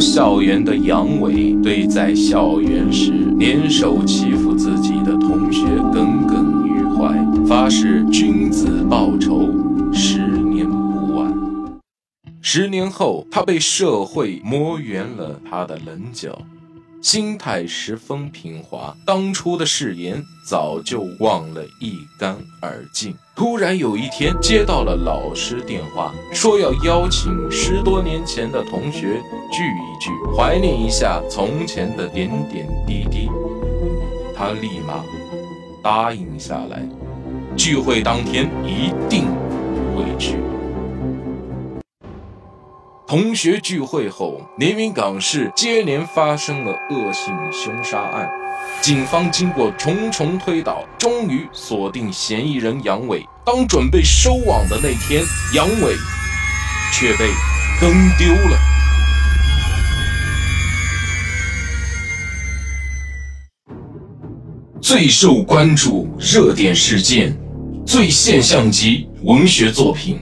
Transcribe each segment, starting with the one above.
校园的杨伟，对在校园时联手欺负自己的同学耿耿于怀，发誓君子报仇，十年不晚。十年后，他被社会磨圆了他的棱角。心态十分平滑，当初的誓言早就忘了一干二净。突然有一天接到了老师电话，说要邀请十多年前的同学聚一聚，怀念一下从前的点点滴滴。他立马答应下来，聚会当天一定会去。同学聚会后，连云港市接连发生了恶性凶杀案。警方经过重重推导，终于锁定嫌疑人杨伟。当准备收网的那天，杨伟却被跟丢了。最受关注热点事件，最现象级文学作品，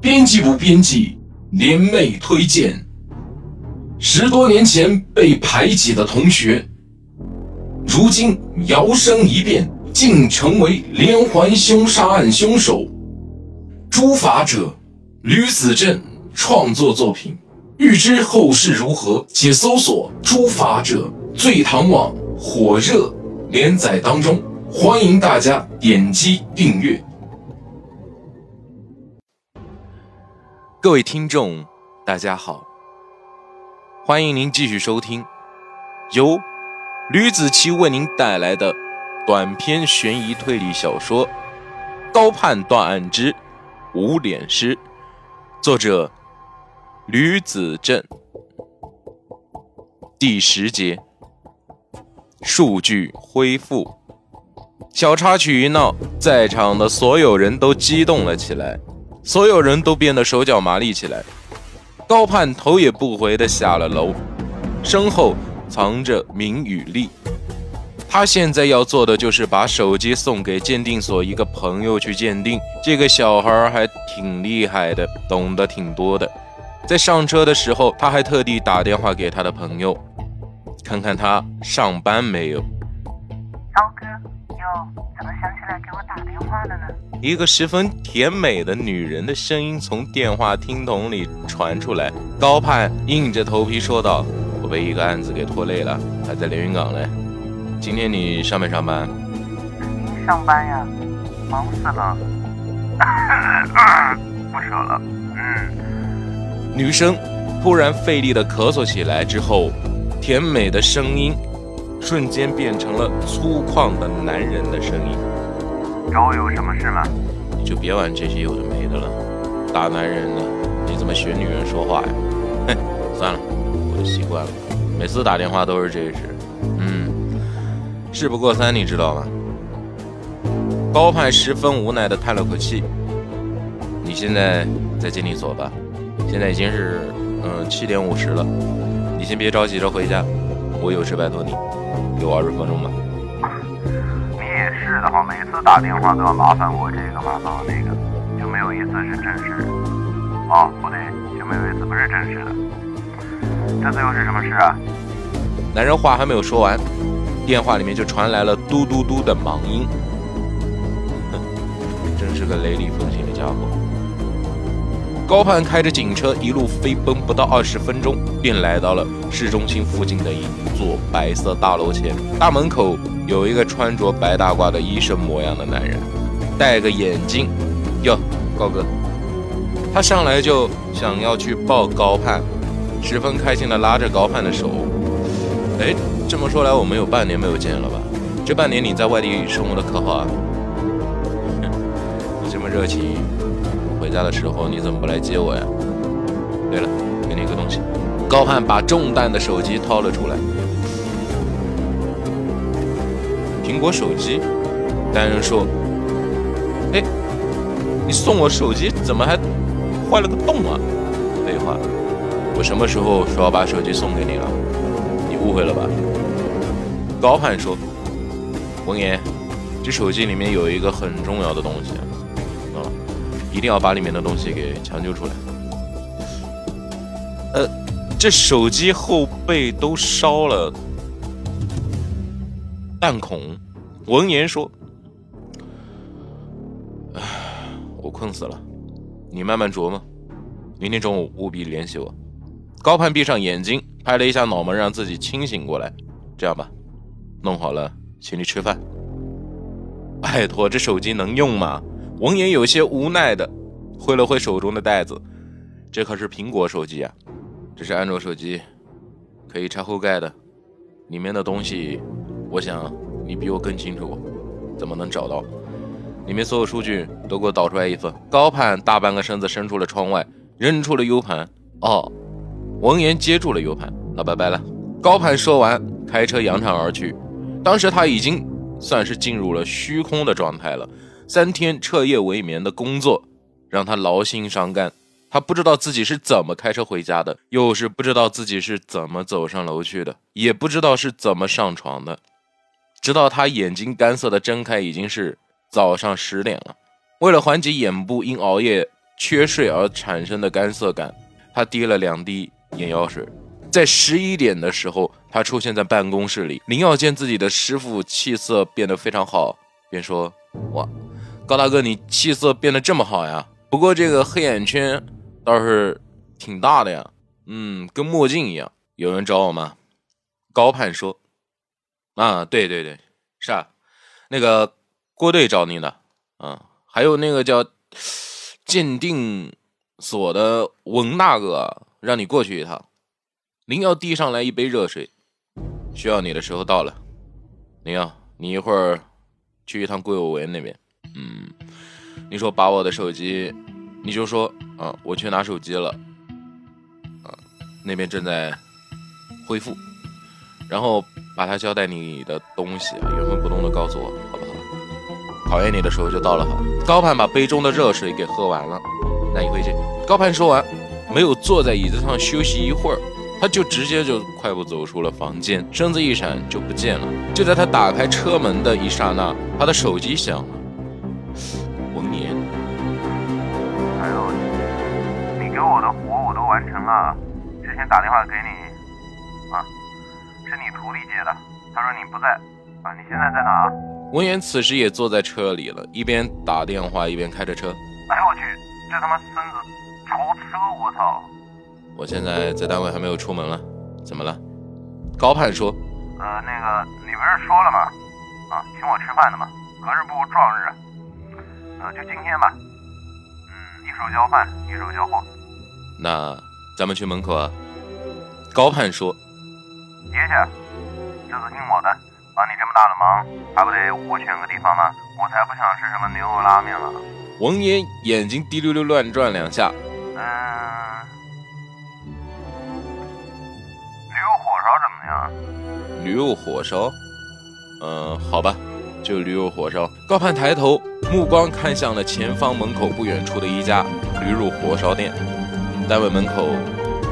编辑部编辑。联袂推荐，十多年前被排挤的同学，如今摇身一变，竟成为连环凶杀案凶手。诛法者吕子正创作作品，欲知后事如何，且搜索《诛法者》醉唐网火热连载当中，欢迎大家点击订阅。各位听众，大家好，欢迎您继续收听由吕子奇为您带来的短篇悬疑推理小说《高判断案之无脸师》，作者吕子正，第十节，数据恢复。小插曲一闹，在场的所有人都激动了起来。所有人都变得手脚麻利起来。高盼头也不回地下了楼，身后藏着明与利。他现在要做的就是把手机送给鉴定所一个朋友去鉴定。这个小孩还挺厉害的，懂得挺多的。在上车的时候，他还特地打电话给他的朋友，看看他上班没有。高哥，哟，怎么想起来给我打电话了呢？一个十分甜美的女人的声音从电话听筒里传出来。高盼硬着头皮说道：“我被一个案子给拖累了，还在连云港嘞。今天你上没上班？上班呀，忙死了。不说了。嗯。女生突然费力的咳嗽起来之后，甜美的声音瞬间变成了粗犷的男人的声音。找我有什么事吗？你就别玩这些有的没的了，大男人的，你怎么学女人说话呀？哼，算了，我就习惯了，每次打电话都是这事。嗯，事不过三，你知道吗？高派十分无奈的叹了口气。你现在在鉴定所吧？现在已经是嗯七点五十了，你先别着急着回家，我有事拜托你，给我二十分钟吧。是的话，每次打电话都要麻烦我这个麻烦我那个，就没有一次是正式的。哦，不对，就没有一次不是正式的。这次又是什么事啊？男人话还没有说完，电话里面就传来了嘟嘟嘟的忙音。哼，真是个雷厉风行的家伙。高盼开着警车一路飞奔，不到二十分钟便来到了市中心附近的一座白色大楼前，大门口。有一个穿着白大褂的医生模样的男人，戴个眼镜。哟，高哥，他上来就想要去抱高盼，十分开心的拉着高盼的手。哎，这么说来，我们有半年没有见了吧？这半年你在外地生活的可好啊？你 这么热情，回家的时候你怎么不来接我呀？对了，给你一个东西。高盼把中弹的手机掏了出来。苹果手机，男人说：“哎，你送我手机，怎么还坏了个洞啊？”废话，我什么时候说要把手机送给你了？你误会了吧？高盼说：“文言，这手机里面有一个很重要的东西啊，一定要把里面的东西给抢救出来。”呃，这手机后背都烧了弹孔。闻言说：“唉，我困死了，你慢慢琢磨，明天中午务必联系我。”高盼闭上眼睛，拍了一下脑门，让自己清醒过来。这样吧，弄好了，请你吃饭。拜托，这手机能用吗？闻言有些无奈的挥了挥手中的袋子，这可是苹果手机啊，这是安卓手机，可以拆后盖的，里面的东西，我想你比我更清楚，怎么能找到？里面所有数据都给我导出来一份。高盼大半个身子伸出了窗外，扔出了 U 盘。哦，闻言接住了 U 盘，那拜拜了。高盼说完，开车扬长而去。当时他已经。算是进入了虚空的状态了。三天彻夜未眠的工作让他劳心伤肝，他不知道自己是怎么开车回家的，又是不知道自己是怎么走上楼去的，也不知道是怎么上床的。直到他眼睛干涩的睁开，已经是早上十点了。为了缓解眼部因熬夜缺睡而产生的干涩感，他滴了两滴眼药水。在十一点的时候，他出现在办公室里。林耀见自己的师傅气色变得非常好，便说：“哇，高大哥，你气色变得这么好呀？不过这个黑眼圈倒是挺大的呀，嗯，跟墨镜一样。有人找我吗？”高盼说：“啊，对对对，是啊，那个郭队找你的，嗯，还有那个叫鉴定所的文大哥，让你过去一趟。”林耀递上来一杯热水，需要你的时候到了。林耀，你一会儿去一趟桂有为那边。嗯，你说把我的手机，你就说啊，我去拿手机了。啊，那边正在恢复，然后把他交代你的东西啊原封不动的告诉我，好不好？考验你的时候就到了。哈。高盼把杯中的热水给喝完了，那你回去。高盼说完，没有坐在椅子上休息一会儿。他就直接就快步走出了房间，身子一闪就不见了。就在他打开车门的一刹那，他的手机响了。文言，还有，你给我的活我都完成了，之前打电话给你，啊，你徒弟接的，他说你不在，啊，你现在在哪？文言此时也坐在车里了，一边打电话一边开着车。哎呦我去，这他妈孙子超车，我操！我现在在单位还没有出门了，怎么了？高盼说：“呃，那个你不是说了吗？啊，请我吃饭的吗，隔日不如撞日，呃，就今天吧。嗯，一手交饭，一手交货。那咱们去门口啊。”高盼说：“别去，这次听我的，帮你这么大的忙，还不得我选个地方吗？我才不想吃什么牛肉拉面了。”王爷，眼睛滴溜溜乱转两下。嗯驴肉火烧怎么样？驴肉火烧，嗯，好吧，就驴肉火烧。高盼抬头，目光看向了前方门口不远处的一家驴肉火烧店。单位门口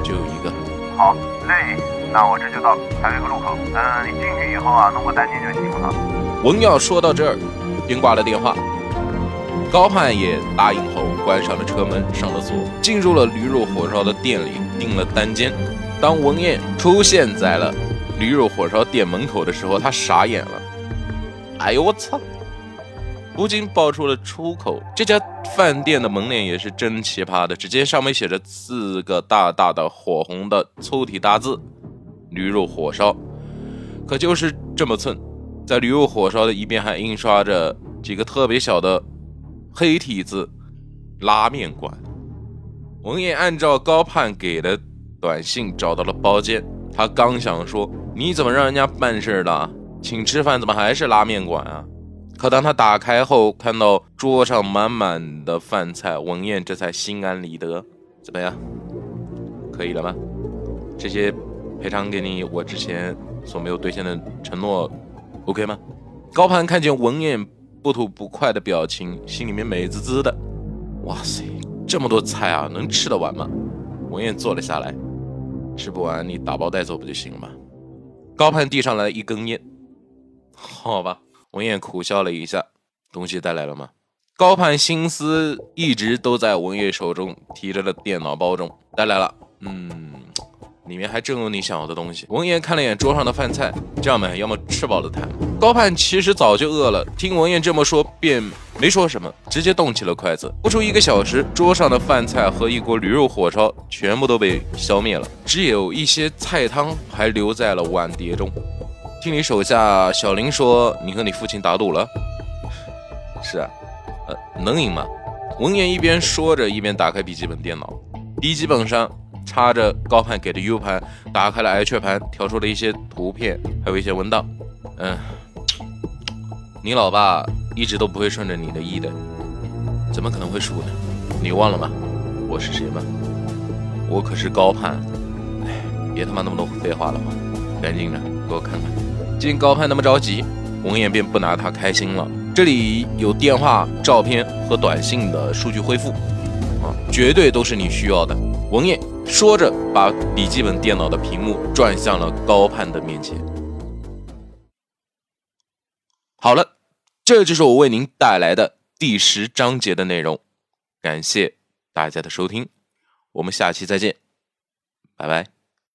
就有一个。好嘞，那我这就到，还有一个路口。嗯，你进去以后啊，弄个单间就行了。文耀说到这儿，便挂了电话。高盼也答应后，关上了车门，上了锁，进入了驴肉火烧的店里，订了单间。当文燕出现在了驴肉火烧店门口的时候，他傻眼了。哎呦我操！不禁爆出了出口。这家饭店的门脸也是真奇葩的，只见上面写着四个大大的火红的粗体大字“驴肉火烧”，可就是这么寸，在驴肉火烧的一边还印刷着几个特别小的黑体字“拉面馆”。文燕按照高盼给的。短信找到了包间，他刚想说你怎么让人家办事的，请吃饭怎么还是拉面馆啊？可当他打开后，看到桌上满满的饭菜，文燕这才心安理得。怎么样，可以了吗？这些赔偿给你我之前所没有兑现的承诺，OK 吗？高攀看见文彦不吐不快的表情，心里面美滋滋的。哇塞，这么多菜啊，能吃得完吗？文彦坐了下来。吃不完你打包带走不就行了吗？高盼递上来一根烟，好吧。文彦苦笑了一下，东西带来了吗？高盼心思一直都在文彦手中提着的电脑包中，带来了。嗯，里面还真有你想要的东西。文言看了眼桌上的饭菜，这样嘛，要么吃饱了谈。高盼其实早就饿了，听文言这么说，便没说什么，直接动起了筷子。不出一个小时，桌上的饭菜和一锅驴肉火烧全部都被消灭了，只有一些菜汤还留在了碗碟中。听你手下小林说，你和你父亲打赌了？是啊，呃，能赢吗？文言一边说着，一边打开笔记本电脑，笔记本上插着高盼给的 U 盘，打开了 H 盘，调出了一些图片，还有一些文档。嗯，你老爸一直都不会顺着你的意的，怎么可能会输呢？你忘了吗？我是谁吗？我可是高盼。哎，别他妈那么多废话了嘛，赶紧的给我看看。见高盼那么着急，文言便不拿他开心了。这里有电话、照片和短信的数据恢复，啊，绝对都是你需要的。文彦说着，把笔记本电脑的屏幕转向了高盼的面前。好了，这就是我为您带来的第十章节的内容，感谢大家的收听，我们下期再见，拜拜。